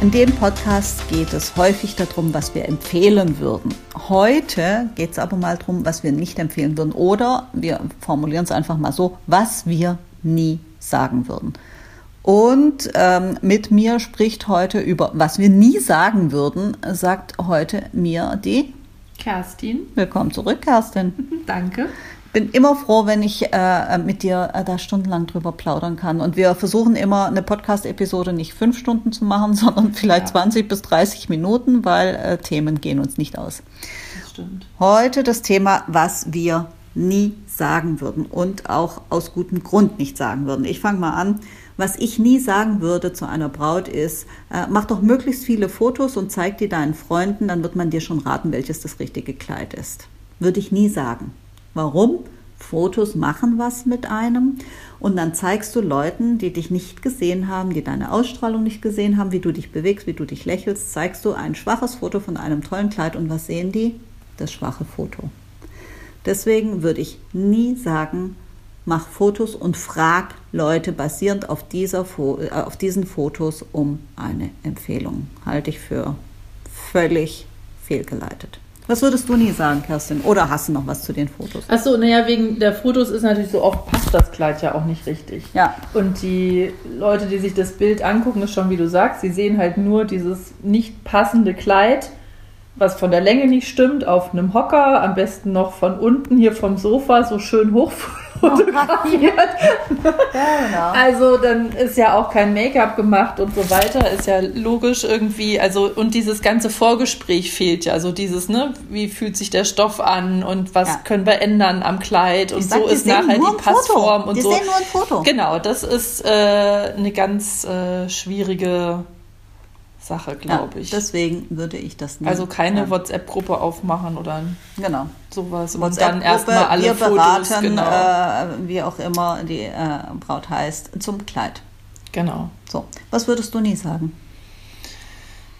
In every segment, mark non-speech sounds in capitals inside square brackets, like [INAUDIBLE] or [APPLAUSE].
In dem Podcast geht es häufig darum, was wir empfehlen würden. Heute geht es aber mal darum, was wir nicht empfehlen würden. Oder wir formulieren es einfach mal so, was wir nie sagen würden. Und ähm, mit mir spricht heute über, was wir nie sagen würden, sagt heute mir die Kerstin. Willkommen zurück, Kerstin. [LAUGHS] Danke bin immer froh, wenn ich äh, mit dir äh, da stundenlang drüber plaudern kann. Und wir versuchen immer eine Podcast-Episode nicht fünf Stunden zu machen, [LAUGHS] sondern vielleicht ja. 20 bis 30 Minuten, weil äh, Themen gehen uns nicht aus. Das stimmt. Heute das Thema, was wir nie sagen würden und auch aus gutem Grund nicht sagen würden. Ich fange mal an. Was ich nie sagen würde zu einer Braut ist, äh, mach doch möglichst viele Fotos und zeig die deinen Freunden, dann wird man dir schon raten, welches das richtige Kleid ist. Würde ich nie sagen. Warum? Fotos machen was mit einem und dann zeigst du Leuten, die dich nicht gesehen haben, die deine Ausstrahlung nicht gesehen haben, wie du dich bewegst, wie du dich lächelst, zeigst du ein schwaches Foto von einem tollen Kleid und was sehen die? Das schwache Foto. Deswegen würde ich nie sagen, mach Fotos und frag Leute basierend auf, dieser, äh, auf diesen Fotos um eine Empfehlung. Halte ich für völlig fehlgeleitet. Was würdest du nie sagen, Kerstin? Oder hast du noch was zu den Fotos? Achso, naja, wegen der Fotos ist natürlich so oft passt das Kleid ja auch nicht richtig. Ja. Und die Leute, die sich das Bild angucken, ist schon wie du sagst, sie sehen halt nur dieses nicht passende Kleid, was von der Länge nicht stimmt, auf einem Hocker, am besten noch von unten hier vom Sofa so schön hoch fotografiert. [LAUGHS] ja, genau. Also dann ist ja auch kein Make-up gemacht und so weiter, ist ja logisch irgendwie, also und dieses ganze Vorgespräch fehlt ja, also dieses, ne, wie fühlt sich der Stoff an und was ja. können wir ändern am Kleid und sag, so ist nachher die Passform Foto. und die so. Sehen nur ein Foto. Genau, das ist äh, eine ganz äh, schwierige Sache, glaube ja, ich. Deswegen würde ich das nicht. Also keine ja. WhatsApp-Gruppe aufmachen oder genau. sowas. Und dann erstmal alle wir Fotos, beraten, genau. äh, wie auch immer die äh, Braut heißt, zum Kleid. Genau. So, was würdest du nie sagen?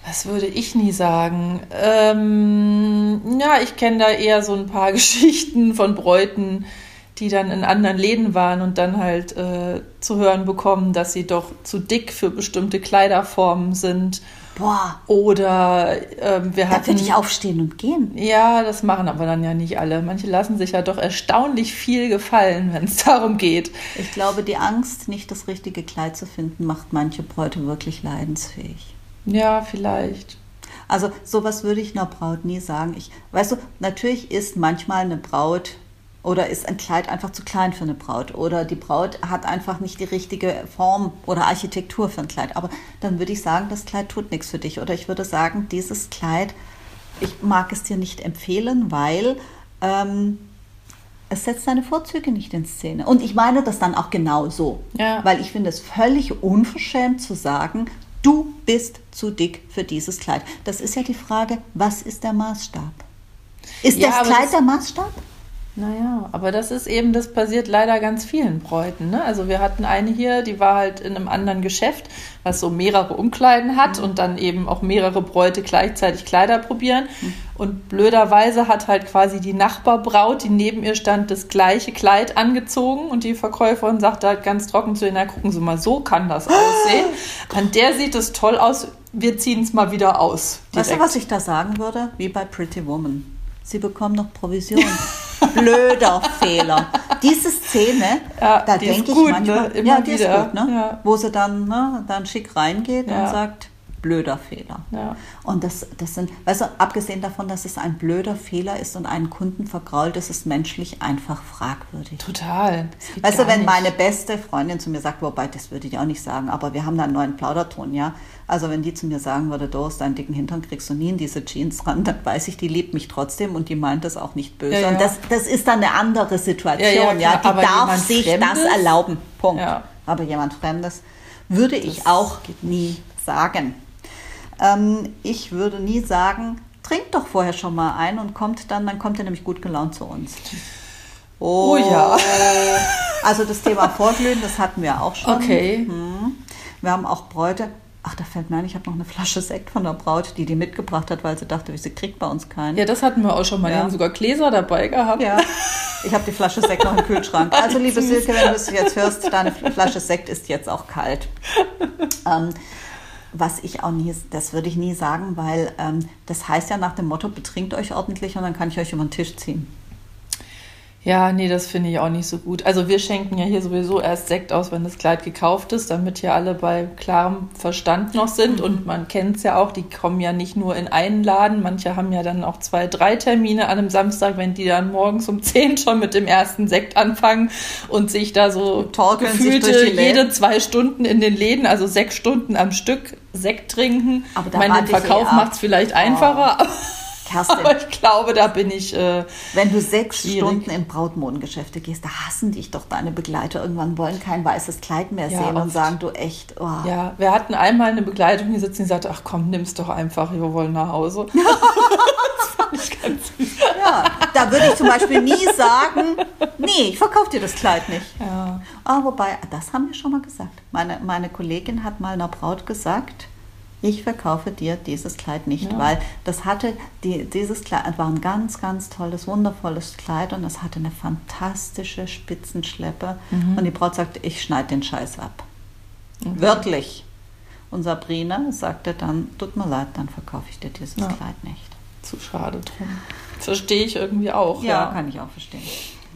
Was würde ich nie sagen? Ähm, ja, ich kenne da eher so ein paar [LAUGHS] Geschichten von Bräuten, die dann in anderen Läden waren und dann halt äh, zu hören bekommen, dass sie doch zu dick für bestimmte Kleiderformen sind. Boah. Oder ähm, wir hatten. Da würde ich aufstehen und gehen. Ja, das machen aber dann ja nicht alle. Manche lassen sich ja doch erstaunlich viel gefallen, wenn es [LAUGHS] darum geht. Ich glaube, die Angst, nicht das richtige Kleid zu finden, macht manche Bräute wirklich leidensfähig. Ja, vielleicht. Also sowas würde ich einer Braut nie sagen. Ich, weißt du, natürlich ist manchmal eine Braut oder ist ein Kleid einfach zu klein für eine Braut? Oder die Braut hat einfach nicht die richtige Form oder Architektur für ein Kleid. Aber dann würde ich sagen, das Kleid tut nichts für dich. Oder ich würde sagen, dieses Kleid, ich mag es dir nicht empfehlen, weil ähm, es setzt deine Vorzüge nicht in Szene. Und ich meine das dann auch genau so. Ja. Weil ich finde es völlig unverschämt zu sagen, du bist zu dick für dieses Kleid. Das ist ja die Frage, was ist der Maßstab? Ist ja, das Kleid das der Maßstab? Naja, aber das ist eben, das passiert leider ganz vielen Bräuten. Ne? Also wir hatten eine hier, die war halt in einem anderen Geschäft, was so mehrere Umkleiden hat mhm. und dann eben auch mehrere Bräute gleichzeitig Kleider probieren. Mhm. Und blöderweise hat halt quasi die Nachbarbraut, die neben ihr stand, das gleiche Kleid angezogen und die Verkäuferin sagte halt ganz trocken zu ihr, na gucken Sie mal, so kann das aussehen. An der sieht es toll aus, wir ziehen es mal wieder aus. Direkt. Weißt du, was ich da sagen würde? Wie bei Pretty Woman. Sie bekommen noch Provision. blöder [LAUGHS] Fehler. Diese Szene, ja, da denke ich gut, manchmal, ne? ja, die wieder. ist gut, ne? Ja. wo sie dann, ne, dann schick reingeht und sagt, blöder Fehler. Und das, das sind, weißt du, abgesehen davon, dass es ein blöder Fehler ist und einen Kunden vergrault, das ist menschlich einfach fragwürdig. Total. Weißt du, wenn nicht. meine beste Freundin zu mir sagt, wobei, das würde ich auch nicht sagen, aber wir haben da einen neuen Plauderton, ja, also wenn die zu mir sagen würde, du hast deinen dicken Hintern, kriegst du nie in diese Jeans ran, dann weiß ich, die liebt mich trotzdem und die meint das auch nicht böse. Ja, ja. Und das, das ist dann eine andere Situation, ja, ja, die darf sich Fremdes? das erlauben. Punkt. Aber jemand Fremdes würde das ich auch nie sagen. Ähm, ich würde nie sagen, trinkt doch vorher schon mal ein und kommt dann, dann kommt er nämlich gut gelaunt zu uns. Oh, ja. Also das Thema Vorglühen, das hatten wir auch schon. Okay. Hm. Wir haben auch Bräute. Ach, da fällt mir ein, ich habe noch eine Flasche Sekt von der Braut, die die mitgebracht hat, weil sie dachte, sie kriegt bei uns keinen. Ja, das hatten wir auch schon mal. Die Ja. haben sogar Gläser dabei gehabt. Ja, ich habe die Flasche Sekt noch im Kühlschrank. [LAUGHS] Also, liebe Silke, wenn du es jetzt hörst, deine Flasche Sekt ist jetzt auch kalt. Ähm, was ich auch nie, das würde ich nie sagen, weil ähm, das heißt ja nach dem Motto, betrinkt euch ordentlich und dann kann ich euch über den Tisch ziehen. Ja, nee, das finde ich auch nicht so gut. Also wir schenken ja hier sowieso erst Sekt aus, wenn das Kleid gekauft ist, damit hier alle bei klarem Verstand noch sind. Und man kennt es ja auch, die kommen ja nicht nur in einen Laden, manche haben ja dann auch zwei, drei Termine an einem Samstag, wenn die dann morgens um 10 schon mit dem ersten Sekt anfangen und sich da so torkeln gefühlte jede zwei Stunden in den Läden, also sechs Stunden am Stück Sekt trinken. Aber ich da meine, den ich eh Verkauf ab. macht es vielleicht einfacher, Kerstin, aber ich glaube, da bin ich... Äh, wenn du sechs Schwierig. Stunden in Brautmodengeschäfte gehst, da hassen dich doch deine Begleiter. Irgendwann wollen kein weißes Kleid mehr Ja, sehen und oft. sagen, du echt, oh. Ja, wir hatten einmal eine Begleitung, die sitzen, die sagte, ach komm, nimm's doch einfach, wir wollen nach Hause. [LAUGHS] das fand ich ganz süß. Ja, da würde ich zum Beispiel nie sagen, nee, ich verkaufe dir das Kleid nicht. Ja. Ah, wobei, das haben wir schon mal gesagt. Meine, meine Kollegin hat mal einer Braut gesagt, ich verkaufe dir dieses Kleid nicht, Ja. weil das hatte, die, dieses Kleid war ein ganz, ganz tolles, wundervolles Kleid und es hatte eine fantastische Spitzenschleppe. Mhm. Und die Braut sagte, ich schneide den Scheiß ab. Wörtlich. Und Sabrina sagte dann, tut mir leid, dann verkaufe ich dir dieses Ja. Kleid nicht. Zu schade drum. Verstehe ich irgendwie auch. Ja, Ja, kann ich auch verstehen.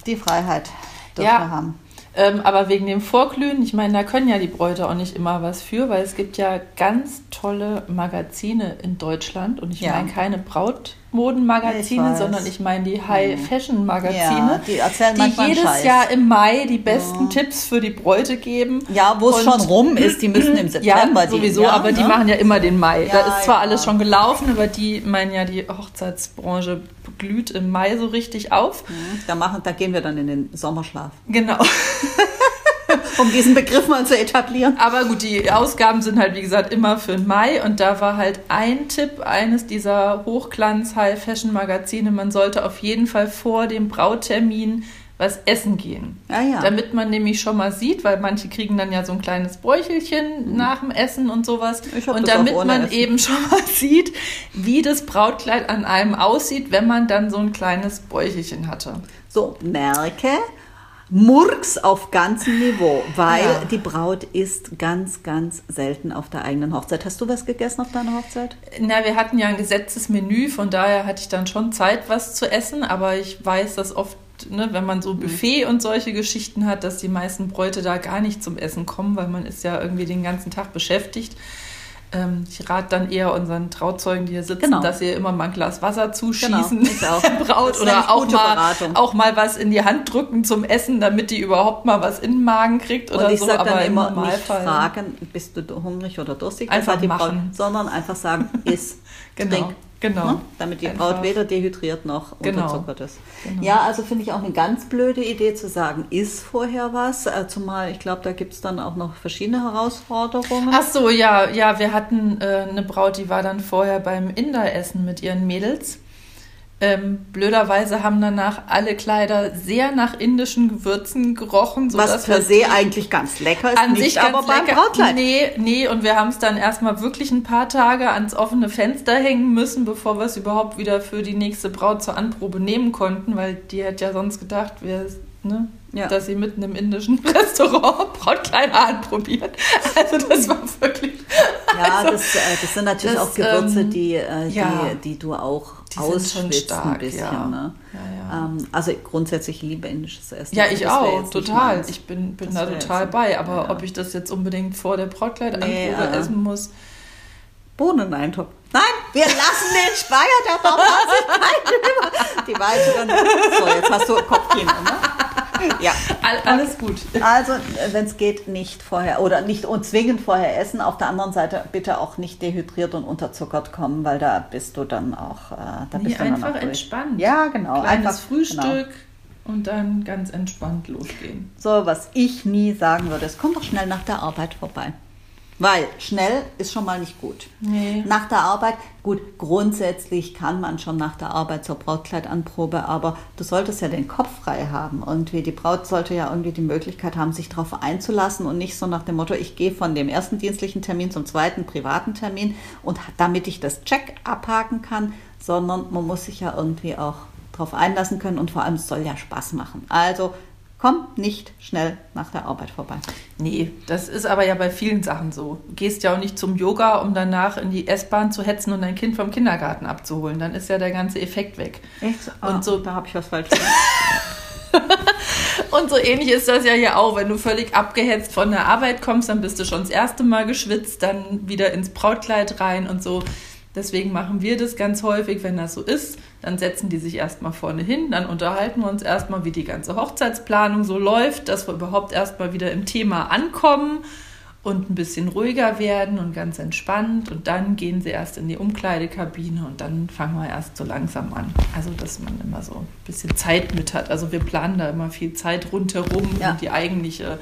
Die Freiheit dürfen wir haben. Ähm, aber wegen dem Vorglühen, ich meine, da können ja die Bräute auch nicht immer was für, weil es gibt ja ganz tolle Magazine in Deutschland. Und ich Ja. meine keine Brautmodenmagazine, sondern ich meine die High-Fashion-Magazine. Ja, die erzählen die jedes Scheiß. Jahr im Mai die besten Tipps für die Bräute geben. Ja, wo es schon rum ist, die müssen im [CLEARS THROAT] September. Ja, sowieso, die, ja, aber die ne? machen ja immer den Mai. Ja, da ist zwar ja. alles schon gelaufen, aber die meinen ja, die Hochzeitsbranche glüht im Mai so richtig auf. Da, machen, da gehen wir dann in den Sommerschlaf. Genau. [LAUGHS] Um diesen Begriff mal zu etablieren. Aber gut, die Ausgaben sind halt, wie gesagt, immer für den Mai. Und da war halt ein Tipp eines dieser Hochglanz-High-Fashion-Magazine, man sollte auf jeden Fall vor dem Brauttermin was essen gehen. Ja, ja. Damit man nämlich schon mal sieht, weil manche kriegen dann ja so ein kleines Bräuchelchen nach dem Essen und sowas. Mhm. Und damit man Essen. eben schon mal [LAUGHS] sieht, wie das Brautkleid an einem aussieht, wenn man dann so ein kleines Bräuchelchen hatte. So, merke, Murks auf ganzem Niveau, weil Ja. die Braut isst ganz, ganz selten auf der eigenen Hochzeit. Hast du was gegessen auf deiner Hochzeit? Na, wir hatten ja ein gesetztes Menü, von daher hatte ich dann schon Zeit, was zu essen, aber ich weiß, dass oft, ne, wenn man Mhm. so Buffet und solche Geschichten hat, dass die meisten Bräute da gar nicht zum Essen kommen, weil man ist ja irgendwie den ganzen Tag beschäftigt. Ähm, ich rate dann eher unseren Trauzeugen, die hier sitzen, Genau. dass sie immer mal ein Glas Wasser zuschießen Genau, [LAUGHS] Braut oder auch mal, Beratung. auch mal was in die Hand drücken zum Essen, damit die überhaupt mal was in den Magen kriegt oder Und ich so. sage dann aber im immer, nicht Normalfall fragen, bist du hungrig oder durstig? Einfach die Braut, machen. sondern einfach sagen, [LAUGHS] iss, Genau, trink. Genau. Ne? Damit die Einfach. Braut weder dehydriert noch Genau. unterzuckert ist. Genau. Ja, also finde ich auch eine ganz blöde Idee zu sagen, iss vorher was. Äh, Zumal ich glaube, da gibt es dann auch noch verschiedene Herausforderungen. Ach so, ja, ja, wir hatten äh, eine Braut, die war dann vorher beim Inder-Essen mit ihren Mädels. Ähm, blöderweise haben danach alle Kleider sehr nach indischen Gewürzen gerochen. was per wir se eigentlich ganz lecker ist, an nicht sich ganz aber beim lecker. Brautkleid. Nee, nee, und wir haben es dann erstmal wirklich ein paar Tage ans offene Fenster hängen müssen, bevor wir es überhaupt wieder für die nächste Braut zur Anprobe nehmen konnten, weil die hätte ja sonst gedacht, wir, ne, Ja. dass sie mitten im indischen [LAUGHS] Restaurant Brautkleider anprobiert. Also das war wirklich. Ja, [LAUGHS] also, das, äh, das sind natürlich das, auch Gewürze, ähm, die, äh, ja. die, die du auch Die ausschwitzt stark, ein bisschen. ja. Ne? Ja, ja. Ähm, also grundsätzlich liebe indisches Essen. Ja, ich auch, total. Ich bin, bin da total bei. Aber ob ich das jetzt unbedingt vor der Brautkleidanprobe Nee, essen muss, Bohneneintopf. Nein, wir lassen den Speier, der keinen über. Die weiteren. So, jetzt hast du Kopfkino, ne? Ja. [LAUGHS] all, alles gut. Also, wenn es geht, nicht vorher oder nicht und zwingend vorher essen. Auf der anderen Seite bitte auch nicht dehydriert und unterzuckert kommen, weil da bist du dann auch. Äh, da Nee, bist du dann einfach entspannt. Ja, genau. Kleines einfach, Frühstück Genau. und dann ganz entspannt losgehen. So, was ich nie sagen würde, es kommt doch schnell nach der Arbeit vorbei. Weil schnell ist schon mal nicht gut. Nee. Nach der Arbeit, gut, grundsätzlich kann man schon nach der Arbeit zur Brautkleidanprobe, aber du solltest ja den Kopf frei haben. Und wie die Braut sollte ja irgendwie die Möglichkeit haben, sich darauf einzulassen und nicht so nach dem Motto, ich gehe von dem ersten dienstlichen Termin zum zweiten privaten Termin und damit ich das Check abhaken kann, sondern man muss sich ja irgendwie auch darauf einlassen können und vor allem es soll ja Spaß machen. Also komm nicht schnell nach der Arbeit vorbei. Nee, das ist aber ja bei vielen Sachen so. Du gehst ja auch nicht zum Yoga, um danach in die S-Bahn zu hetzen und dein Kind vom Kindergarten abzuholen. Dann ist ja der ganze Effekt weg. Echt? Und so- so, da habe ich was falsch gemacht. [LAUGHS] [LAUGHS] Und so ähnlich ist das ja hier auch. Wenn du völlig abgehetzt von der Arbeit kommst, dann bist du schon das erste Mal geschwitzt, dann wieder ins Brautkleid rein und so. Deswegen machen wir das ganz häufig, wenn das so ist. Dann setzen die sich erstmal vorne hin, dann unterhalten wir uns erstmal, wie die ganze Hochzeitsplanung so läuft, dass wir überhaupt erstmal wieder im Thema ankommen und ein bisschen ruhiger werden und ganz entspannt. Und dann gehen sie erst in die Umkleidekabine und dann fangen wir erst so langsam an. Also, dass man immer so ein bisschen Zeit mit hat. Also, wir planen da immer viel Zeit rundherum Ja. und die eigentliche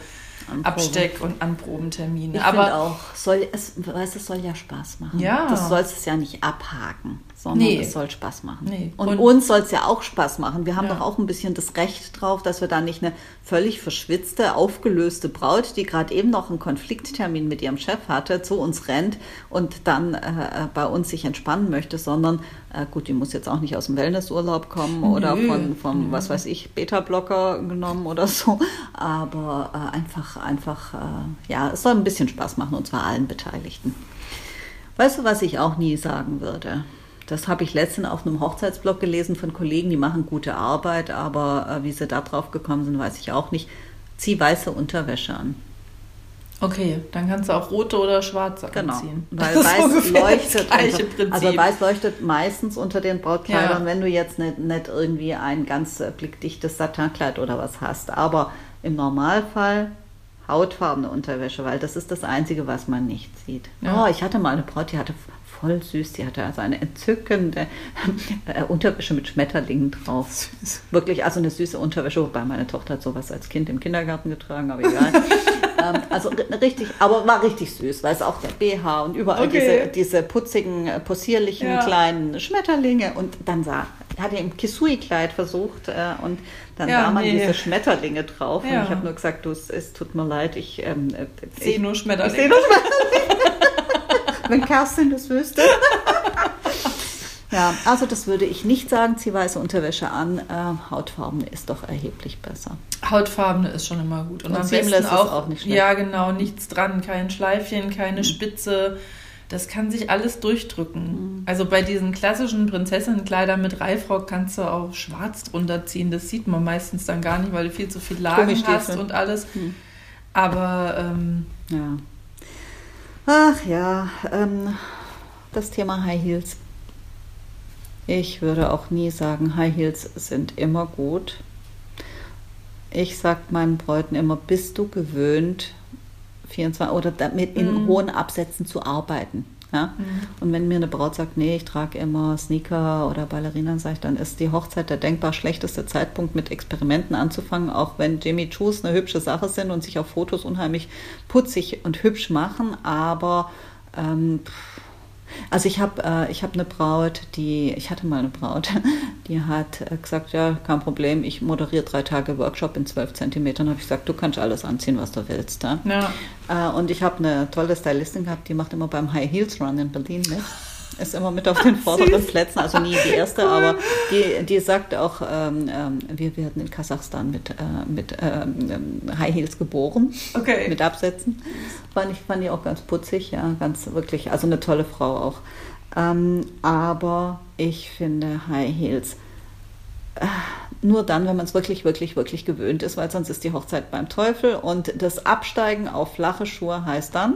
Anprobe. Absteck- und Anprobentermine. Ich Aber finde auch, soll, es, weißt, es soll ja Spaß machen. Ja. Du sollst es ja nicht abhaken, sondern Nee. es soll Spaß machen. Nee. Und, Und- uns soll es ja auch Spaß machen. Wir haben Ja. doch auch ein bisschen das Recht drauf, dass wir da nicht eine völlig verschwitzte, aufgelöste Braut, die gerade eben noch einen Konflikttermin mit ihrem Chef hatte, zu uns rennt und dann äh, bei uns sich entspannen möchte, sondern äh, gut, die muss jetzt auch nicht aus dem Wellnessurlaub kommen oder Nö. von, vom, was weiß ich, Beta-Blocker genommen oder so. Aber äh, einfach, einfach, äh, ja, es soll ein bisschen Spaß machen und zwar allen Beteiligten. Weißt du, was ich auch nie sagen würde? Das habe ich letztens auf einem Hochzeitsblog gelesen von Kollegen, die machen gute Arbeit, aber äh, wie sie da drauf gekommen sind, weiß ich auch nicht. Zieh weiße Unterwäsche an. Okay, dann kannst du auch rote oder schwarze Genau, anziehen. weil [LAUGHS] Das ist weiß leuchtet unter, also weiß leuchtet meistens unter den Brautkleidern, Ja. wenn du jetzt nicht, nicht irgendwie ein ganz blickdichtes Satinkleid oder was hast. Aber im Normalfall hautfarbene Unterwäsche, weil das ist das Einzige, was man nicht sieht. Ja. Oh, ich hatte mal eine Braut, die hatte voll süß, die hatte also eine entzückende [LAUGHS] äh, Unterwäsche mit Schmetterlingen drauf. [LAUGHS] Wirklich, also eine süße Unterwäsche, wobei meine Tochter hat sowas als Kind im Kindergarten getragen, aber egal. Ähm, also ri- richtig, aber war richtig süß, weil es auch der BH und überall Okay. diese, diese putzigen, äh, possierlichen Ja. kleinen Schmetterlinge und dann sah, hat er im Kisui-Kleid versucht äh, und dann Ja, sah man nee. diese Schmetterlinge drauf Ja. und ich habe nur gesagt, du, es, tut mir leid, ich, ähm, äh, Ich sehe nur ich Schmetterlinge. sehe nur Schmetterlinge. [LAUGHS] Wenn Kerstin das wüsste. Ja, also das würde ich nicht sagen, zieh weiße Unterwäsche an. Äh, Hautfarben ist doch erheblich besser. Hautfarbene ist schon immer gut. Und, Und am besten ist auch, auch nicht schlecht. ja genau, nichts dran, kein Schleifchen, keine Spitze. Das kann sich alles durchdrücken. Mhm. Also bei diesen klassischen Prinzessinnenkleidern mit Reifrock kannst du auch schwarz drunter ziehen. Das sieht man meistens dann gar nicht, weil du viel zu viel Lagen hast und alles. Mhm. Aber ähm, Ja. Ach ja, ähm, das Thema High Heels. Ich würde auch nie sagen, High Heels sind immer gut. Ich sage meinen Bräuten immer, bist du gewöhnt, 24 oder damit in Mhm. hohen Absätzen zu arbeiten. Ja? Und wenn mir eine Braut sagt, nee, ich trage immer Sneaker oder Ballerina, sage ich, dann ist die Hochzeit der denkbar schlechteste Zeitpunkt, mit Experimenten anzufangen, auch wenn Jimmy Choos eine hübsche Sache sind und sich auf Fotos unheimlich putzig und hübsch machen. Aber ähm, pff, also ich habe äh, ich hab eine Braut, die, ich hatte mal eine Braut, [LAUGHS] die hat äh, gesagt, ja, kein Problem, ich moderiere drei Tage Workshop in 12 Zentimetern. habe ich gesagt, du kannst alles anziehen, was du willst. Ja? ja, Äh, und ich habe eine tolle Stylistin gehabt, die macht immer beim High Heels Run in Berlin mit. Ist immer mit auf den [LAUGHS] vorderen Plätzen, also nie die erste, aber die, die sagt auch, ähm, ähm, wir werden in Kasachstan mit, äh, mit ähm, High Heels geboren, okay. mit Absätzen. Fand ich, fand ich auch ganz putzig, ja, ganz wirklich, also eine tolle Frau auch. Ähm, aber ich finde High Heels äh, nur dann, wenn man es wirklich, wirklich, wirklich gewöhnt ist, weil sonst ist die Hochzeit beim Teufel und das Absteigen auf flache Schuhe heißt dann,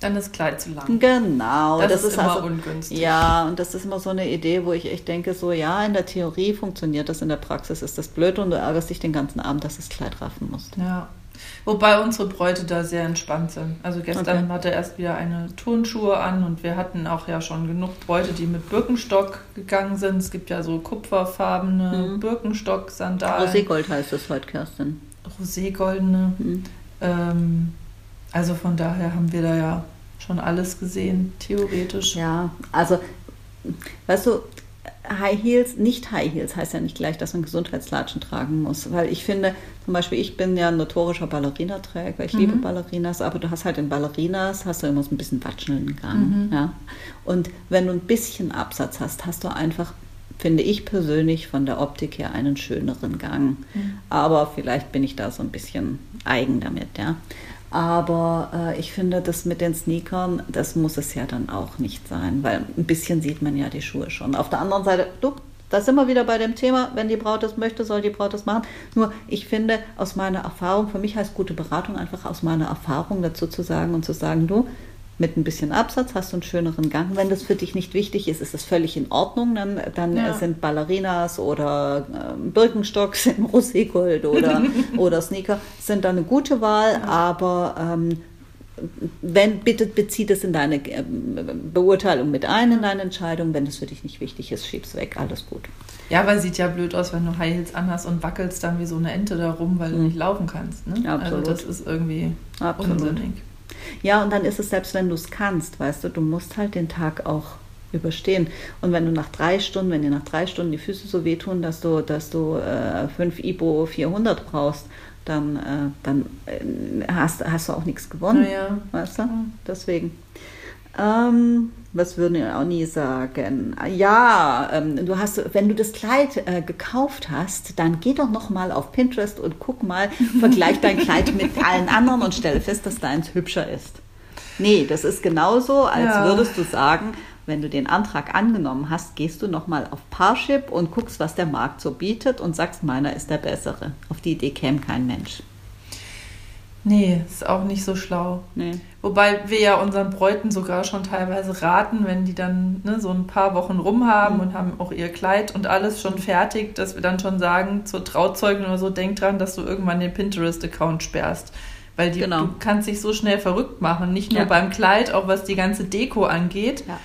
Dann das Kleid zu lang. Genau, Das ist immer also, ungünstig. Ja, und das ist immer so eine Idee, wo ich echt denke, so ja, in der Theorie funktioniert das, in der Praxis ist das blöd und du ärgerst dich den ganzen Abend, dass du das Kleid raffen musst. Ja. Wobei unsere Bräute da sehr entspannt sind. Also gestern Okay. hatte er erst wieder eine Turnschuhe an und wir hatten auch ja schon genug Bräute, die mit Birkenstock gegangen sind. Es gibt ja so kupferfarbene Mhm. Birkenstock-Sandalen. Roségold heißt das heute, Kerstin. Roségoldene. Mhm. Ähm, also von daher haben wir da ja schon alles gesehen, theoretisch. Ja, also, weißt du, High Heels, nicht High Heels heißt ja nicht gleich, dass man Gesundheitslatschen tragen muss. Weil ich finde, zum Beispiel, ich bin ja ein notorischer Ballerinaträger, ich mhm. liebe Ballerinas, aber du hast halt in Ballerinas, hast du immer so ein bisschen watschelnden Gang. Mhm. Ja? Und wenn du ein bisschen Absatz hast, hast du einfach, finde ich persönlich, von der Optik her einen schöneren Gang. Mhm. Aber vielleicht bin ich da so ein bisschen eigen damit, ja. Aber äh, ich finde, das mit den Sneakern, das muss es ja dann auch nicht sein, weil ein bisschen sieht man ja die Schuhe schon. Auf der anderen Seite, du, da sind wir wieder bei dem Thema, wenn die Braut das möchte, soll die Braut das machen. Nur ich finde, aus meiner Erfahrung, für mich heißt gute Beratung einfach aus meiner Erfahrung dazu zu sagen und zu sagen, du, mit ein bisschen Absatz hast du einen schöneren Gang. Wenn das für dich nicht wichtig ist, ist das völlig in Ordnung. Dann, dann ja. sind Ballerinas oder äh, Birkenstocks [LAUGHS] im Roségold oder, [LAUGHS] oder Sneaker sind dann eine gute Wahl, ja. aber ähm, wenn, bitte bezieht es in deine äh, Beurteilung mit ein, in deine Entscheidung. Wenn das für dich nicht wichtig ist, schieb's weg, alles gut. Ja, weil sieht ja blöd aus, wenn du High Heels anhast und wackelst dann wie so eine Ente da rum, weil du mhm. nicht laufen kannst. Ne? Absolut. Also das ist irgendwie Absolut. unsinnig. Ja, und dann ist es selbst, wenn du es kannst, weißt du, du musst halt den Tag auch überstehen. Und wenn du nach drei Stunden, wenn dir nach drei Stunden die Füße so wehtun, dass du, dass du äh, fünf Ibo 400 brauchst, dann, äh, dann äh, hast, hast du auch nichts gewonnen. Ja. Weißt du? Deswegen. Ähm, was würden wir auch nie sagen? Ja, ähm, du hast, wenn du das Kleid äh, gekauft hast, dann geh doch noch mal auf Pinterest und guck mal, [LAUGHS] vergleich dein Kleid mit allen anderen und stelle fest, dass deins hübscher ist. Nee, das ist genauso, als ja. würdest du sagen, wenn du den Antrag angenommen hast, gehst du noch mal auf Parship und guckst, was der Markt so bietet und sagst, meiner ist der bessere. Auf die Idee käme kein Mensch. Nee, ist auch nicht so schlau. Nee. Wobei wir ja unseren Bräuten sogar schon teilweise raten, wenn die dann ne, so ein paar Wochen rum haben mhm. und haben auch ihr Kleid und alles schon fertig, dass wir dann schon sagen, zur Trauzeugin oder so, denk dran, dass du irgendwann den Pinterest-Account sperrst. Weil die, genau. du kannst dich so schnell verrückt machen, nicht nur ja. beim Kleid, auch was die ganze Deko angeht. Ja.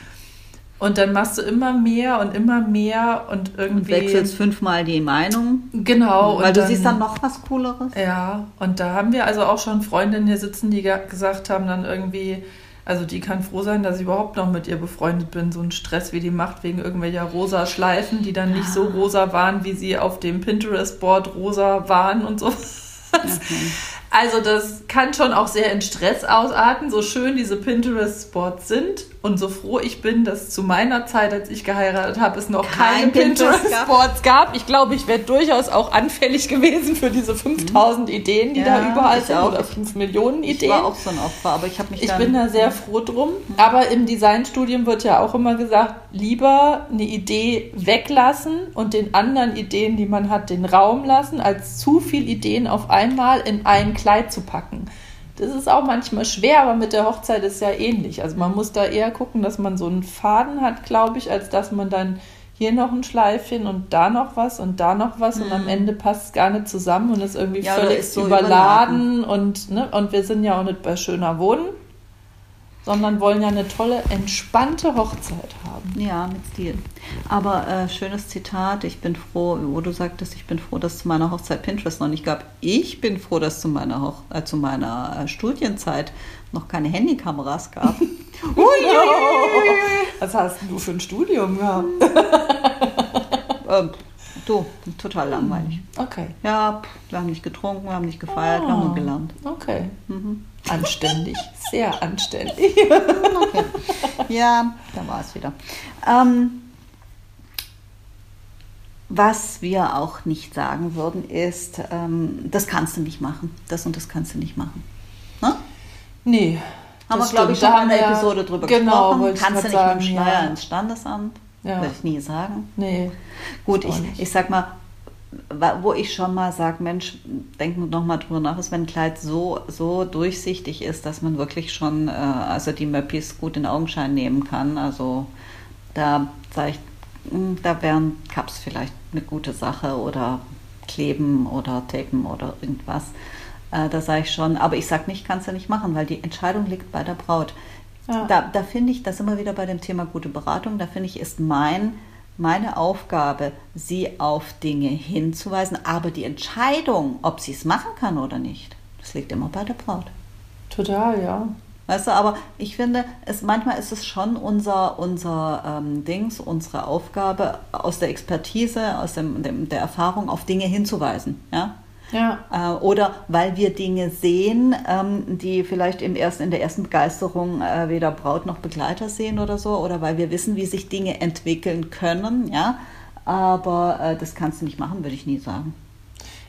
Und dann machst du immer mehr und immer mehr und irgendwie. Und wechselst fünfmal die Meinung. Genau. Weil du dann, siehst dann noch was Cooleres. Ja, und da haben wir also auch schon Freundinnen hier sitzen, die gesagt haben dann irgendwie, also die kann froh sein, dass ich überhaupt noch mit ihr befreundet bin. So ein Stress, wie die macht wegen irgendwelcher rosa Schleifen, die dann nicht so rosa waren, wie sie auf dem Pinterest-Board rosa waren und so. Okay. [LAUGHS] Also das kann schon auch sehr in Stress ausarten, so schön diese Pinterest-Spots sind und so froh ich bin, dass zu meiner Zeit, als ich geheiratet habe, es noch Kein keine Pinterest-Boards gab. Ich glaube, ich wäre durchaus auch anfällig gewesen für diese 5000 mhm. Ideen, die ja, da überall sind, oder 5 Millionen Ideen. Ich war auch so ein Opfer, aber ich habe mich Ich bin da sehr froh drum. Mhm. Aber im Designstudium wird ja auch immer gesagt, lieber eine Idee weglassen und den anderen Ideen, die man hat, den Raum lassen, als zu viel Ideen auf einmal in ein Kleid zu packen. Das ist auch manchmal schwer, aber mit der Hochzeit ist ja ähnlich. Also man muss da eher gucken, dass man so einen Faden hat, glaube ich, als dass man dann hier noch ein Schleifchen und da noch was und da noch was mhm. und am mhm. Ende passt es gar nicht zusammen und ist irgendwie ja, völlig ist so überladen, überladen, und ne, und wir sind ja auch nicht bei schöner Wohnen sondern wollen ja eine tolle, entspannte Hochzeit haben. Ja, mit Stil. Aber äh, schönes Zitat, ich bin froh, wo du sagtest, ich bin froh, dass es zu meiner Hochzeit Pinterest noch nicht gab. Ich bin froh, dass es zu meiner, Hoch äh, zu meiner äh, Studienzeit noch keine Handykameras gab. [LAUGHS] Ui, Was hast du für ein Studium gehabt? [LAUGHS] ähm, du, total langweilig. Okay. Ja, wir haben nicht getrunken, wir haben nicht gefeiert, ah, wir haben nur gelernt. Okay. Mhm. Anständig, sehr anständig. Okay. Ja, da war es wieder. Ähm, was wir auch nicht sagen würden, ist, ähm, das kannst du nicht machen. Das und das kannst du nicht machen. Ne? Nee. Haben wir, glaube ich, schon in einer Episode drüber genau, gesprochen. Kannst du nicht sagen, mit dem Steuer ja. ins Standesamt? Ja. Würde ich nie sagen. Nee. Gut, ich, ich sag mal, wo ich schon mal sage, Mensch, denk noch mal drüber nach, ist, wenn ein Kleid so, so durchsichtig ist, dass man wirklich schon äh, also die Möppis gut in Augenschein nehmen kann. Also da sage ich, hm, da wären Cups vielleicht eine gute Sache oder kleben oder tapen oder irgendwas. Äh, da sage ich schon, aber ich sage nicht, kannst du nicht machen, weil die Entscheidung liegt bei der Braut. Ja. Da, da finde ich, das immer wieder bei dem Thema gute Beratung, da finde ich, ist mein meine Aufgabe, sie auf Dinge hinzuweisen, aber die Entscheidung, ob sie es machen kann oder nicht, das liegt immer bei der Braut. Total, ja. Weißt du, aber ich finde, es, manchmal ist es schon unser, unser ähm, Dings, unsere Aufgabe, aus der Expertise, aus dem, dem, der Erfahrung auf Dinge hinzuweisen. Ja? Ja. Äh, oder weil wir Dinge sehen, ähm, die vielleicht im ersten, in der ersten Begeisterung äh, weder Braut noch Begleiter sehen oder so, oder weil wir wissen, wie sich Dinge entwickeln können, ja. Aber äh, das kannst du nicht machen, würde ich nie sagen.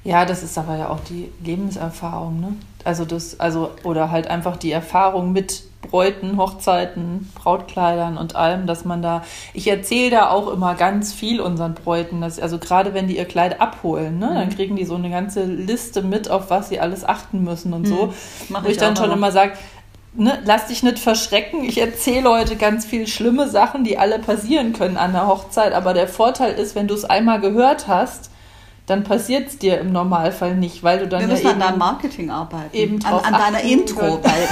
Ja, das ist aber ja auch die Lebenserfahrung, ne? Also das, also, oder halt einfach die Erfahrung mit Bräuten, Hochzeiten, Brautkleidern und allem, dass man da, ich erzähle da auch immer ganz viel unseren Bräuten, dass, also gerade wenn die ihr Kleid abholen, ne, mhm. dann kriegen die so eine ganze Liste mit, auf was sie alles achten müssen und mhm. so. Mach wo ich, ich dann schon noch. immer sage, ne, lass dich nicht verschrecken. Ich erzähle heute ganz viel schlimme Sachen, die alle passieren können an der Hochzeit, aber der Vorteil ist, wenn du es einmal gehört hast, dann passiert es dir im Normalfall nicht, weil du dann Wir müssen ja an deinem Marketing arbeiten. Eben an, an deiner Intro, weil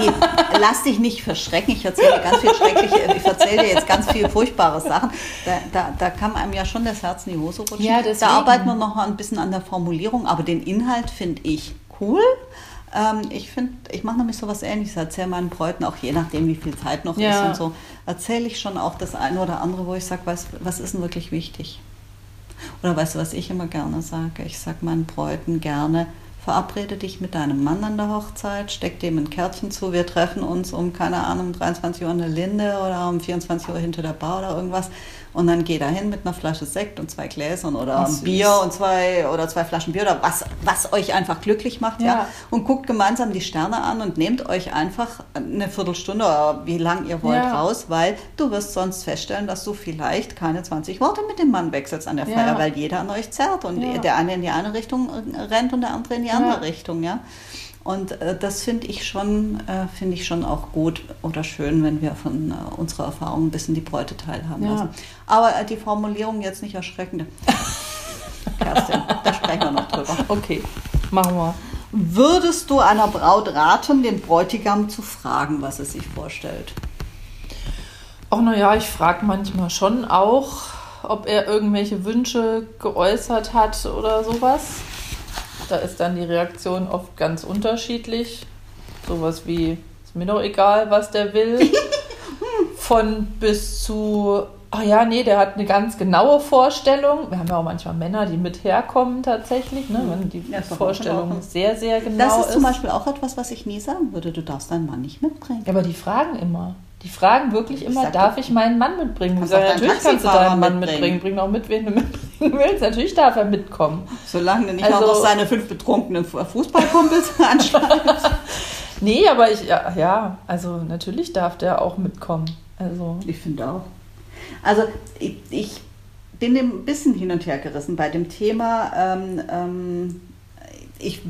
die, lass dich nicht verschrecken. Ich erzähle ganz viel schreckliche, ich erzähle dir jetzt ganz viele furchtbare Sachen. Da, da, da kann einem ja schon das Herz in die Hose rutschen. Ja, da arbeiten wir noch ein bisschen an der Formulierung, aber den Inhalt finde ich cool. Ähm, ich finde, ich mache nämlich so was ähnliches, erzähle meinen Bräuten auch je nachdem, wie viel Zeit noch ja. ist und so, erzähle ich schon auch das eine oder andere, wo ich sage, was, was ist denn wirklich wichtig? Oder weißt du, was ich immer gerne sage? Ich sage meinen Bräuten gerne, verabrede dich mit deinem Mann an der Hochzeit, steck dem ein Kärtchen zu, wir treffen uns um, keine Ahnung, 23 Uhr in der Linde oder um 24 Uhr hinter der Bar oder irgendwas und dann geh da hin mit einer Flasche Sekt und zwei Gläsern oder ein Bier und zwei oder zwei Flaschen Bier oder was, was euch einfach glücklich macht, ja. ja. Und guckt gemeinsam die Sterne an und nehmt euch einfach eine Viertelstunde oder wie lang ihr wollt ja. raus, weil du wirst sonst feststellen, dass du vielleicht keine 20 Worte mit dem Mann wechselst an der Feier, ja. weil jeder an euch zerrt und der eine in die eine Richtung rennt und der andere in die andere Richtung, ja. Und äh, das finde ich schon, äh, finde ich schon auch gut oder schön, wenn wir von äh, unserer Erfahrung ein bisschen die Bräute teilhaben ja. lassen. Aber äh, die Formulierung jetzt nicht erschreckend. [LAUGHS] Kerstin, da sprechen wir noch drüber. Okay, machen wir. Würdest du einer Braut raten, den Bräutigam zu fragen, was er sich vorstellt? Ach naja, ich frage manchmal schon auch, ob er irgendwelche Wünsche geäußert hat oder sowas. Da ist dann die Reaktion oft ganz unterschiedlich. Sowas wie, ist mir doch egal, was der will. [LAUGHS] Von bis zu, ach ja, nee, der hat eine ganz genaue Vorstellung. Wir haben ja auch manchmal Männer, die mit herkommen tatsächlich, ne, wenn die ja, Vorstellung sehr, sehr genau ist. Das ist zum Beispiel auch etwas, was ich nie sagen würde. Du darfst deinen Mann nicht mitbringen. Ja, aber die fragen immer. Die fragen wirklich immer, ich darf ich meinen Mann mitbringen? Ich sage, natürlich kannst du deinen Mann mitbringen. Bring auch mit, wen du [LAUGHS] mitbringen willst. Natürlich darf er mitkommen. Solange er nicht also, auch noch seine fünf betrunkenen Fußballkumpels [LAUGHS] anschreibt. nee, aber ich, ja, ja, also natürlich darf der auch mitkommen. Also. Ich finde auch. Also ich, ich bin ein bisschen hin und her gerissen bei dem Thema. Ähm, ähm, ich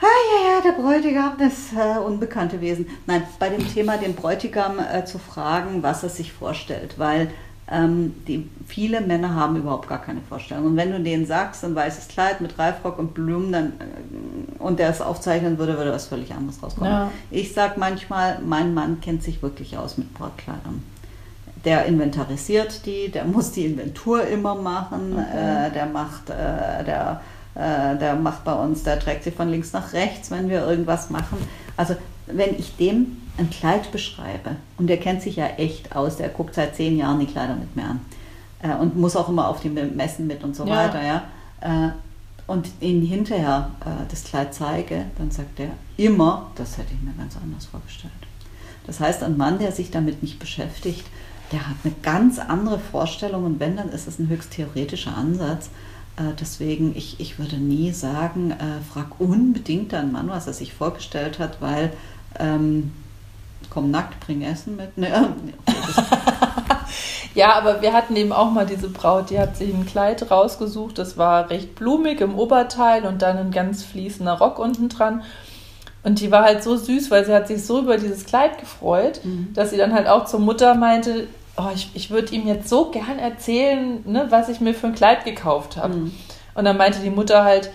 Ah, ja, ja, der Bräutigam, das äh, unbekannte Wesen. Nein, bei dem Thema, den Bräutigam äh, zu fragen, was er sich vorstellt, weil ähm, die, viele Männer haben überhaupt gar keine Vorstellung. Und wenn du denen sagst, ein weißes Kleid mit Reifrock und Blumen, dann, äh, und der es aufzeichnen würde, würde was völlig anderes rauskommen. Ja. Ich sage manchmal, mein Mann kennt sich wirklich aus mit Brautkleidern. Der inventarisiert die, der muss die Inventur immer machen, okay. äh, der macht, äh, der äh, der macht bei uns, der trägt sie von links nach rechts, wenn wir irgendwas machen. Also wenn ich dem ein Kleid beschreibe und der kennt sich ja echt aus, der guckt seit zehn Jahren die Kleider mit mir an äh, und muss auch immer auf die Messen mit und so ja. weiter, ja. Äh, und ihm hinterher äh, das Kleid zeige, dann sagt er immer, das hätte ich mir ganz anders vorgestellt. Das heißt, ein Mann, der sich damit nicht beschäftigt, der hat eine ganz andere Vorstellung und wenn, dann ist es ein höchst theoretischer Ansatz äh, deswegen, ich, ich würde nie sagen, äh, frag unbedingt deinen Mann, was er sich vorgestellt hat, weil ähm, komm nackt, bring Essen mit. Nee, äh, [LAUGHS] ja, aber wir hatten eben auch mal diese Braut, die hat sich ein Kleid rausgesucht, das war recht blumig im Oberteil und dann ein ganz fließender Rock unten dran. Und die war halt so süß, weil sie hat sich so über dieses Kleid gefreut, mhm. dass sie dann halt auch zur Mutter meinte, oh, ich, ich würde ihm jetzt so gern erzählen, ne, was ich mir für ein Kleid gekauft habe. Mhm. Und dann meinte die Mutter halt,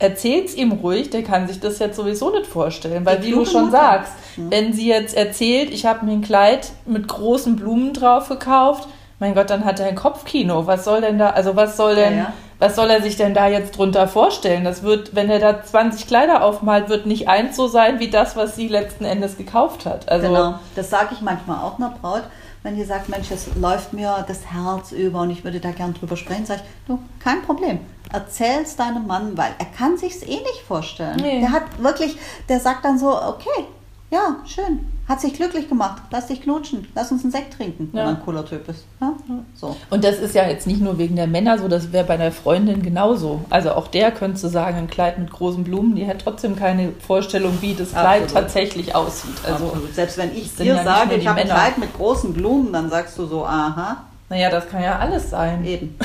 erzähl's ihm ruhig, der kann sich das jetzt sowieso nicht vorstellen, weil die wie du schon Mutter. sagst, mhm. wenn sie jetzt erzählt, ich habe mir ein Kleid mit großen Blumen drauf gekauft, mein Gott, dann hat er ein Kopfkino. Was soll denn da, also was soll denn, ja, ja. was soll er sich denn da jetzt drunter vorstellen? Das wird, wenn er da 20 Kleider aufmalt, wird nicht eins so sein wie das, was sie letzten Endes gekauft hat. Also, genau, das sage ich manchmal auch einer Braut, wenn die sagt, Mensch, es läuft mir das Herz über und ich würde da gern drüber sprechen, sage ich, du, kein Problem. Erzähl's deinem Mann, weil er kann sich's eh nicht vorstellen. Nee. Der hat wirklich, der sagt dann so, okay, ja, schön, hat sich glücklich gemacht, lass dich knutschen, lass uns einen Sekt trinken, wenn Ja. er ein cooler Typ ist. Ja? So. Und das ist ja jetzt nicht nur wegen der Männer so, das wäre bei einer Freundin genauso. Also auch der könnte sagen, ein Kleid mit großen Blumen, die hat trotzdem keine Vorstellung, wie das Kleid Absolut. tatsächlich aussieht. Also, Absolut. Selbst wenn ich dir ja sage, ich habe ein. Kleid mit großen Blumen, dann sagst du so, aha, naja, das kann ja alles sein. Eben.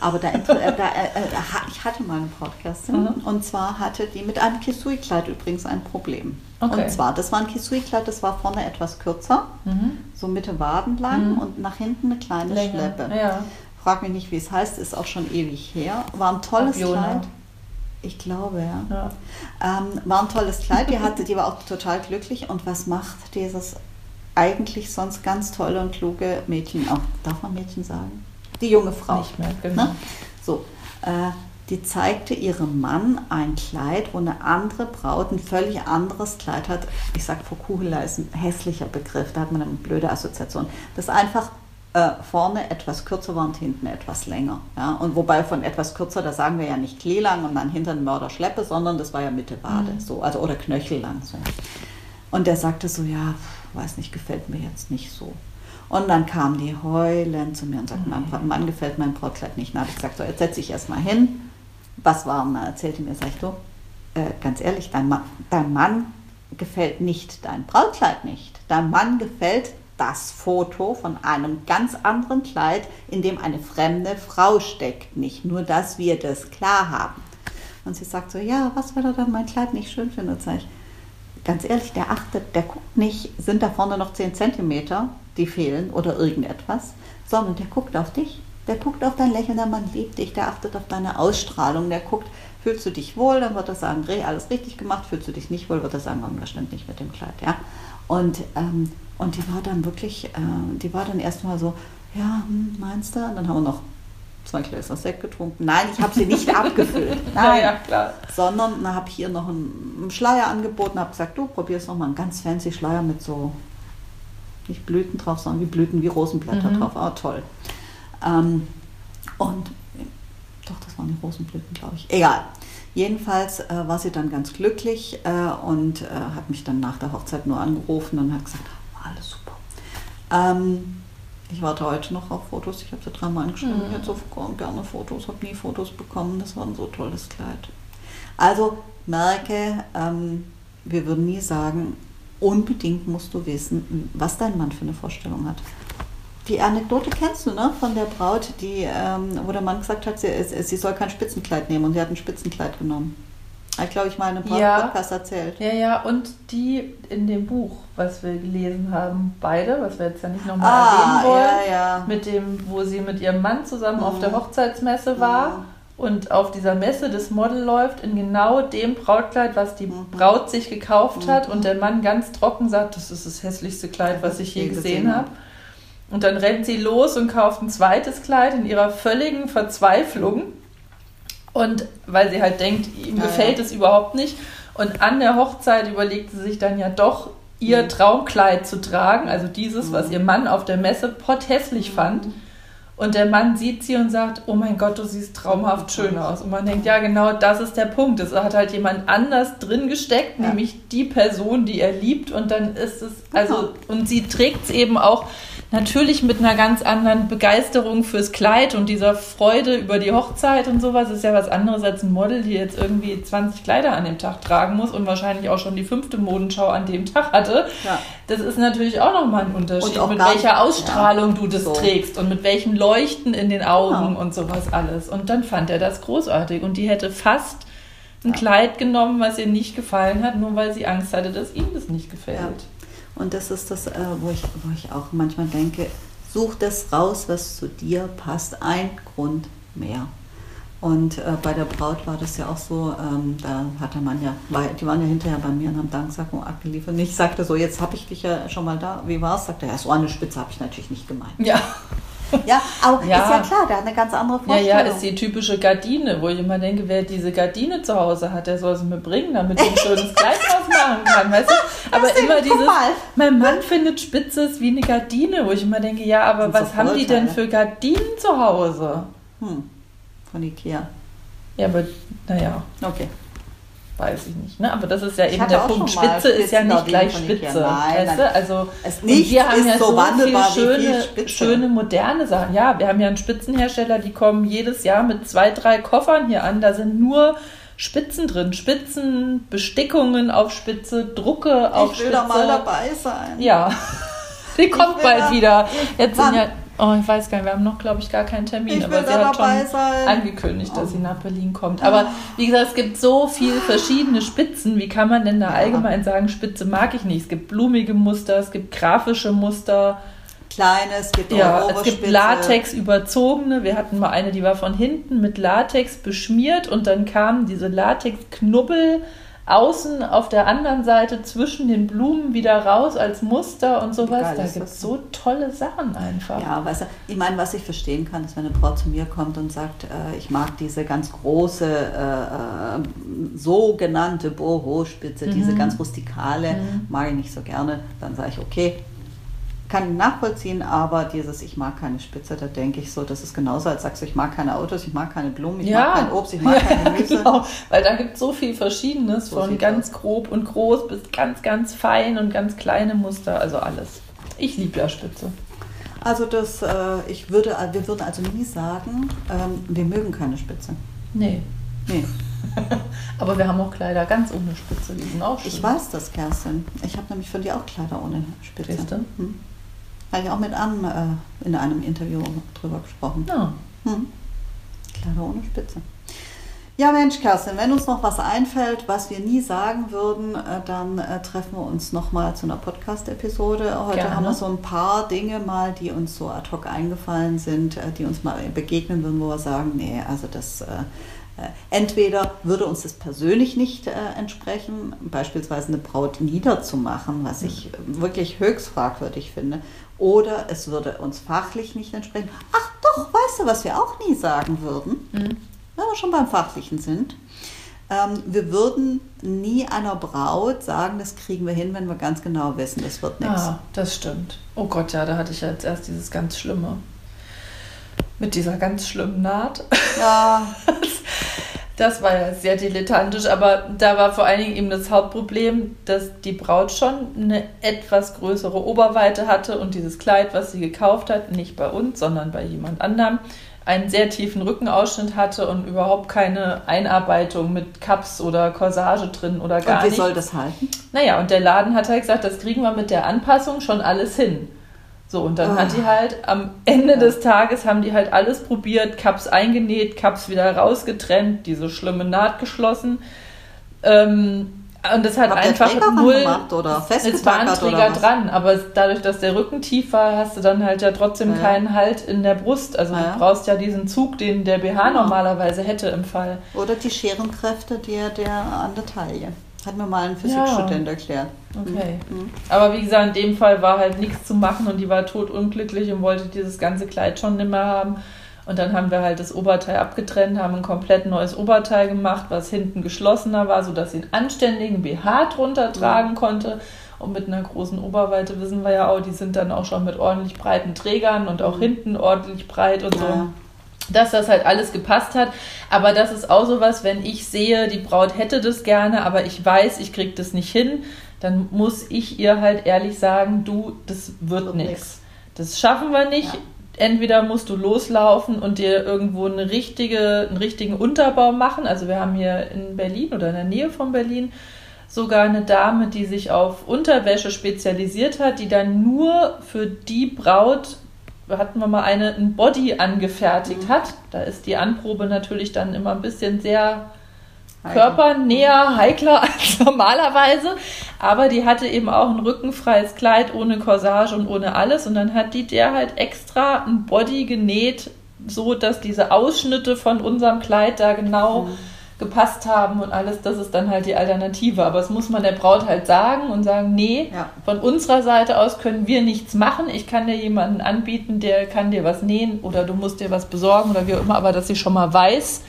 Aber da, äh, da äh, äh, ich hatte mal eine Podcastin Mhm. und zwar hatte die mit einem Kisui-Kleid übrigens ein Problem. Okay. Und zwar, das war ein Kisui-Kleid, das war vorne etwas kürzer, Mhm. so Mitte Waden lang Mhm. und nach hinten eine kleine Länger. Schleppe. Ja. Frag mich nicht, wie es heißt, ist auch schon ewig her. War ein tolles. Kleid. Ich glaube, ja. Ja. Ähm, war ein tolles Kleid, die hatte, die war auch total glücklich. Und was macht dieses eigentlich sonst ganz tolle und kluge Mädchen, auch darf man Mädchen sagen? Die junge Frau. Nicht mehr, genau. Ne? So, äh, die zeigte ihrem Mann ein Kleid, wo eine andere Braut ein völlig anderes Kleid hat. Ich sag Fokuhila ist ein hässlicher Begriff, da hat man eine blöde Assoziation. Das einfach äh, vorne etwas kürzer war und hinten etwas länger. Ja? Und wobei von etwas kürzer, da sagen wir ja nicht Kleelang und dann hinter den Mörderschleppe, sondern das war ja Mitte Wade, Mhm. so, also oder Knöchellang. So. Und der sagte so, ja, weiß nicht, gefällt mir jetzt nicht so. Und dann kam die heulend zu mir und sagte, Mhm. mein Mann gefällt mein Brautkleid nicht. Habe ich gesagt, so, jetzt setze ich erst mal hin. Was war? Und dann erzählte mir, sag ich, du, äh, ganz ehrlich, dein, Ma dein Mann gefällt nicht dein Brautkleid nicht. Dein Mann gefällt das Foto von einem ganz anderen Kleid, in dem eine fremde Frau steckt. Nicht nur, dass wir das klar haben. Und sie sagt so, ja, was, wenn er dann mein Kleid nicht schön findet? Sag ich, ganz ehrlich, der achtet, der guckt nicht, sind da vorne noch 10 Zentimeter, die fehlen oder irgendetwas, sondern der guckt auf dich. Der guckt auf dein Lächeln, der Mann liebt dich, der achtet auf deine Ausstrahlung, der guckt, fühlst du dich wohl, dann wird er sagen, alles richtig gemacht, fühlst du dich nicht wohl, wird er sagen, irgendwas stimmt nicht mit dem Kleid, ja. Und, ähm, und die war dann wirklich, äh, die war dann erstmal so, ja, hm, meinst du? Und dann haben wir noch zwei Gläser Sekt getrunken. Nein, ich habe sie nicht [LAUGHS] abgefüllt. Nein, Ja, klar. sondern dann habe ich ihr noch einen, einen Schleier angeboten, habe gesagt, du probierst noch mal einen ganz fancy Schleier mit so, nicht Blüten drauf, sondern wie Blüten, wie Rosenblätter Mhm. drauf. Ah, toll. Ähm, und doch, das waren die Rosenblüten, glaube ich. Egal. Jedenfalls äh, war sie dann ganz glücklich äh, und äh, hat mich dann nach der Hochzeit nur angerufen und hat gesagt, alles super. Ähm, ich warte heute noch auf Fotos. Ich habe sie dreimal angeschrieben. Mhm. Ich hätte so gerne Fotos, habe nie Fotos bekommen. Das war ein so tolles Kleid. Also merke, ähm, wir würden nie sagen, unbedingt musst du wissen, was dein Mann für eine Vorstellung hat. Die Anekdote kennst du, ne? Von der Braut, die, ähm, wo der Mann gesagt hat, sie, sie soll kein Spitzenkleid nehmen und sie hat ein Spitzenkleid genommen. Hat, glaube ich, mal in einem Ja. Podcast erzählt. Ja, ja, und die in dem Buch, was wir gelesen haben, beide, was wir jetzt ja nicht nochmal Ah, erwähnen wollen, ja, ja. mit dem, wo sie mit ihrem Mann zusammen auf Mhm. der Hochzeitsmesse war Mhm. und auf dieser Messe das Model läuft in genau dem Brautkleid, was die Mhm. Braut sich gekauft hat Mhm. und der Mann ganz trocken sagt, das ist das hässlichste Kleid, was ich je je gesehen gesehen habe. Und dann rennt sie los und kauft ein zweites Kleid in ihrer völligen Verzweiflung. Und weil sie halt denkt, ihm gefällt es überhaupt nicht. Und an der Hochzeit überlegt sie sich dann ja doch, ihr Mhm. Traumkleid zu tragen, also dieses, was Mhm. ihr Mann auf der Messe potthässlich fand. Und der Mann sieht sie und sagt, oh mein Gott, du siehst traumhaft schön aus. Und man denkt, ja genau, das ist der Punkt. Es hat halt jemand anders drin gesteckt, Ja. nämlich die Person, die er liebt. Und dann ist es, also, Genau. und sie trägt es eben auch natürlich mit einer ganz anderen Begeisterung fürs Kleid und dieser Freude über die Hochzeit und sowas. ist ja was anderes als ein Model, die jetzt irgendwie 20 Kleider an dem Tag tragen muss und wahrscheinlich auch schon die fünfte Modenschau an dem Tag hatte. Ja. Das ist natürlich auch nochmal ein Unterschied, mit welcher nicht- Ausstrahlung du das so. trägst und mit welchem Leuchten in den Augen Genau. und sowas alles. Und dann fand er das großartig und die hätte fast ein Ja. Kleid genommen, was ihr nicht gefallen hat, nur weil sie Angst hatte, dass ihm das nicht gefällt. Ja. Und das ist das, äh, wo, ich, wo ich auch manchmal denke, such das raus, was zu dir passt. Ein Grund mehr. Und äh, bei der Braut war das ja auch so, ähm, da hatte man ja, weil, die waren ja hinterher bei mir und haben Danksagung abgeliefert. Und ich sagte so, jetzt habe ich dich ja schon mal da, wie war es? Sagte er, ja, so eine Spitze habe ich natürlich nicht gemeint. Ja, Ja, aber Ja. ist ja klar, der hat eine ganz andere Ja, Vorstellung. ja, ist die typische Gardine, wo ich immer denke, wer diese Gardine zu Hause hat, der soll sie mir bringen, damit ich ein schönes [LAUGHS] Kleid draus machen kann, weißt du? Aber immer dieses, mal. mein Mann findet Spitzes wie eine Gardine, wo ich immer denke, ja, aber was so haben die denn für Gardinen zu Hause? Hm. Von Ikea. Ja, aber naja, Okay. Weiß ich nicht. Ne? Aber das ist ja eben der Punkt. Spitze ist ja nicht gleich. Spitze. Nein, weißt du? Also, wir haben ist ja so so wandelbar viel wie viel schöne, Spitze. schöne moderne Sachen. Ja, wir haben ja einen Spitzenhersteller, die kommen jedes Jahr mit zwei, drei Koffern hier an. Da sind nur Spitzen drin. Spitzen, Bestickungen auf Spitze, Drucke auf ich will Spitze. da mal dabei sein. Ja, [LAUGHS] die kommt bald da- wieder. Jetzt sind ja, oh, ich weiß gar nicht, wir haben noch, glaube ich, gar keinen Termin, Ich aber sie hat schon sein. angekündigt, dass Oh. sie nach Berlin kommt. Aber wie gesagt, es gibt so viele verschiedene Spitzen. Wie kann man denn da Ja. allgemein sagen, Spitze mag ich nicht? Es gibt blumige Muster, es gibt grafische Muster. Kleines, gibt Ja, es gibt. Latex überzogene. Wir hatten mal eine, die war von hinten mit Latex beschmiert und dann kamen diese Latex-Knubbel außen auf der anderen Seite zwischen den Blumen wieder raus als Muster und sowas. geil Da gibt das es so tolle Sachen einfach. Ja, weißt du, ich meine, was ich verstehen kann, ist, wenn eine Braut zu mir kommt und sagt, äh, ich mag diese ganz große, äh, äh, sogenannte Boho-Spitze, diese Mhm. ganz rustikale, Mhm. mag ich nicht so gerne, dann sage ich, okay, kann nachvollziehen, aber dieses, ich mag keine Spitze, da denke ich so, das ist genauso, als sagst du, ich mag keine Autos, ich mag keine Blumen, ich mag kein Obst, ich mag kein Gemüse. [LAUGHS] genau. Weil da gibt es so viel Verschiedenes, So von sieht's ganz grob und groß bis ganz, ganz fein und ganz kleine Muster, also alles. Ich liebe ja Spitze. Also das, äh, ich würde, wir würden also nie sagen, ähm, wir mögen keine Spitze. Nee. Nee. [LAUGHS] Aber wir haben auch Kleider ganz ohne Spitze, die sind auch schön. Ich weiß das, Kerstin. Ich habe nämlich von dir auch Kleider ohne Spitze. Hm. Habe ich auch mit Anne äh, in einem Interview drüber gesprochen. Ja. Hm. Kleider ohne Spitze. Ja, Mensch, Kerstin, wenn uns noch was einfällt, was wir nie sagen würden, äh, dann äh, treffen wir uns nochmal zu einer Podcast-Episode. Heute Gerne. haben wir so ein paar Dinge mal, die uns so ad hoc eingefallen sind, äh, die uns mal begegnen würden, wo wir sagen, nee, also das... Entweder würde uns das persönlich nicht äh, entsprechen, beispielsweise eine Braut niederzumachen, was ich äh, wirklich höchst fragwürdig finde, oder es würde uns fachlich nicht entsprechen. Ach doch, weißt du, was wir auch nie sagen würden, Mhm. wenn wir schon beim Fachlichen sind? Ähm, wir würden nie einer Braut sagen, das kriegen wir hin, wenn wir ganz genau wissen, das wird nichts. Ah, das stimmt. Oh Gott, ja, da hatte ich ja jetzt erst dieses ganz Schlimme. Mit dieser ganz schlimmen Naht. Ja, [LAUGHS] Das war ja sehr dilettantisch, aber da war vor allen Dingen eben das Hauptproblem, dass die Braut schon eine etwas größere Oberweite hatte und dieses Kleid, was sie gekauft hat, nicht bei uns, sondern bei jemand anderem, einen sehr tiefen Rückenausschnitt hatte und überhaupt keine Einarbeitung mit Cups oder Corsage drin oder gar und wie nicht. soll das halten? Naja, und der Laden hat halt gesagt, das kriegen wir mit der Anpassung schon alles hin. So, und dann Ah. hat die halt am Ende des Tages haben die halt alles probiert, Cups eingenäht, Cups wieder rausgetrennt, diese schlimme Naht geschlossen. Ähm, und das hat ihr einfach null. rangemacht oder Es war ein Träger dran, aber dadurch, dass der Rücken tief war, hast du dann halt ja trotzdem Ja. keinen Halt in der Brust. Also Ja. du brauchst ja diesen Zug, den der BH Ja. normalerweise hätte im Fall. Oder die Scherenkräfte der, der an der Taille. Hat mir mal ein Physikstudent erklärt. Okay. Mhm. Aber wie gesagt, in dem Fall war halt nichts zu machen und die war totunglücklich und wollte dieses ganze Kleid schon nicht mehr haben. Und dann haben wir halt das Oberteil abgetrennt, haben ein komplett neues Oberteil gemacht, was hinten geschlossener war, sodass sie einen anständigen BH drunter tragen konnte. Und mit einer großen Oberweite wissen wir ja auch, die sind dann auch schon mit ordentlich breiten Trägern und auch hinten ordentlich breit und so Ja. Dass das halt alles gepasst hat. Aber das ist auch sowas, wenn ich sehe, die Braut hätte das gerne, aber ich weiß, ich krieg das nicht hin, dann muss ich ihr halt ehrlich sagen, du, das wird nichts. Das schaffen wir nicht. Ja. Entweder musst du loslaufen und dir irgendwo eine richtige, einen richtigen Unterbau machen. Also wir haben hier in Berlin oder in der Nähe von Berlin sogar eine Dame, die sich auf Unterwäsche spezialisiert hat, die dann nur für die Braut, hatten wir mal eine, ein Body angefertigt Mhm. hat. Da ist die Anprobe natürlich dann immer ein bisschen sehr Heikel. körpernäher, heikler [LAUGHS] als normalerweise. Aber die hatte eben auch ein rückenfreies Kleid ohne Corsage und ohne alles. Und dann hat die der halt extra ein Body genäht, so dass diese Ausschnitte von unserem Kleid da genau Mhm. Gepasst haben und alles, das ist dann halt die Alternative. Aber es muss man der Braut halt sagen und sagen, nee, Ja. von unserer Seite aus können wir nichts machen. Ich kann dir jemanden anbieten, der kann dir was nähen oder du musst dir was besorgen oder wie auch immer, aber dass sie schon mal weiß,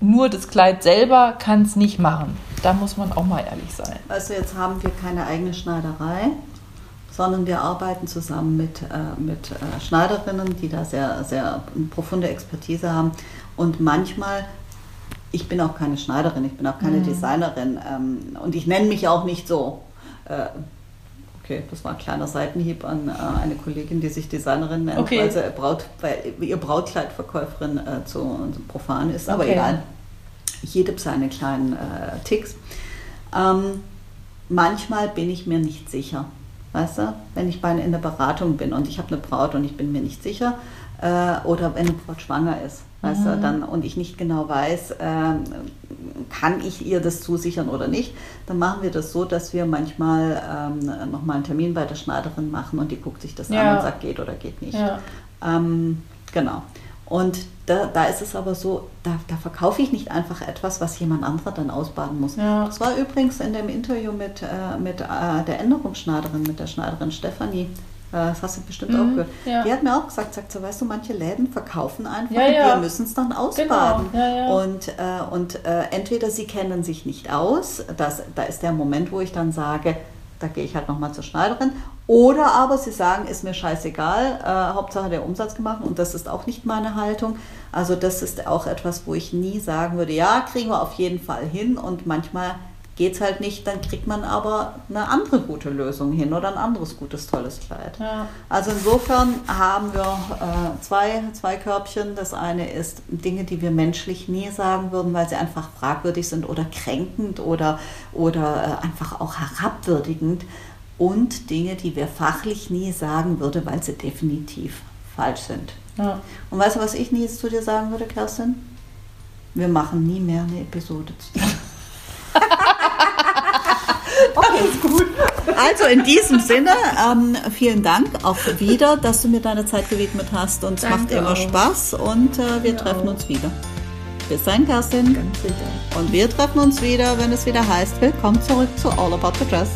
nur das Kleid selber kann es nicht machen. Da muss man auch mal ehrlich sein. Also jetzt haben wir keine eigene Schneiderei, sondern wir arbeiten zusammen mit, äh, mit äh, Schneiderinnen, die da sehr, sehr profunde Expertise haben. Und manchmal, ich bin auch keine Schneiderin, ich bin auch keine Designerin ähm, und ich nenne mich auch nicht so. Äh, Okay, das war ein kleiner Seitenhieb an äh, eine Kollegin, die sich Designerin nennt, Okay. weil, sie Braut, weil ihr Brautkleidverkäuferin äh, zu, zu profan ist. Aber Okay. egal. Jede seine kleinen äh, Ticks. Ähm, manchmal bin ich mir nicht sicher. Weißt du, wenn ich bei in der Beratung bin und ich habe eine Braut und ich bin mir nicht sicher, äh, oder wenn eine Braut schwanger ist, weißt du, dann und ich nicht genau weiß, ähm, kann ich ihr das zusichern oder nicht, dann machen wir das so, dass wir manchmal ähm, nochmal einen Termin bei der Schneiderin machen und die guckt sich das Ja. an und sagt, geht oder geht nicht. Ja. Ähm, genau. Und da, da ist es aber so, da, da verkaufe ich nicht einfach etwas, was jemand anderer dann ausbaden muss. Ja. Das war übrigens in dem Interview mit, äh, mit äh, der Änderungsschneiderin, mit der Schneiderin Stefanie. Äh, Das hast du bestimmt auch Mhm, gehört. ja. Die hat mir auch gesagt, sagt so, weißt du, manche Läden verkaufen einfach Ja, und ja. wir müssen es dann ausbaden. Genau, ja, ja. Und, äh, und äh, entweder sie kennen sich nicht aus, das, da ist der Moment, wo ich dann sage, da gehe ich halt nochmal zur Schneiderin. Oder aber sie sagen, ist mir scheißegal, äh, Hauptsache der Umsatz gemacht und das ist auch nicht meine Haltung. Also das ist auch etwas, wo ich nie sagen würde, ja, kriegen wir auf jeden Fall hin und manchmal geht es halt nicht, dann kriegt man aber eine andere gute Lösung hin oder ein anderes gutes, tolles Kleid. Ja. Also insofern haben wir äh, zwei, zwei Körbchen. Das eine ist Dinge, die wir menschlich nie sagen würden, weil sie einfach fragwürdig sind oder kränkend oder, oder äh, einfach auch herabwürdigend. Und Dinge, die wir fachlich nie sagen würden, weil sie definitiv falsch sind. Ja. Und weißt du, was ich nie zu dir sagen würde, Kerstin? Wir machen nie mehr eine Episode zusammen. [LAUGHS] okay, gut. Also in diesem Sinne, ähm, vielen Dank auch wieder, dass du mir deine Zeit gewidmet hast. Und es macht immer auch. Spaß und äh, wir Mir treffen auch. uns wieder. Bis dann, Kerstin. Ganz sicher. Und wir treffen uns wieder, wenn es wieder heißt, willkommen zurück zu All About the Dress.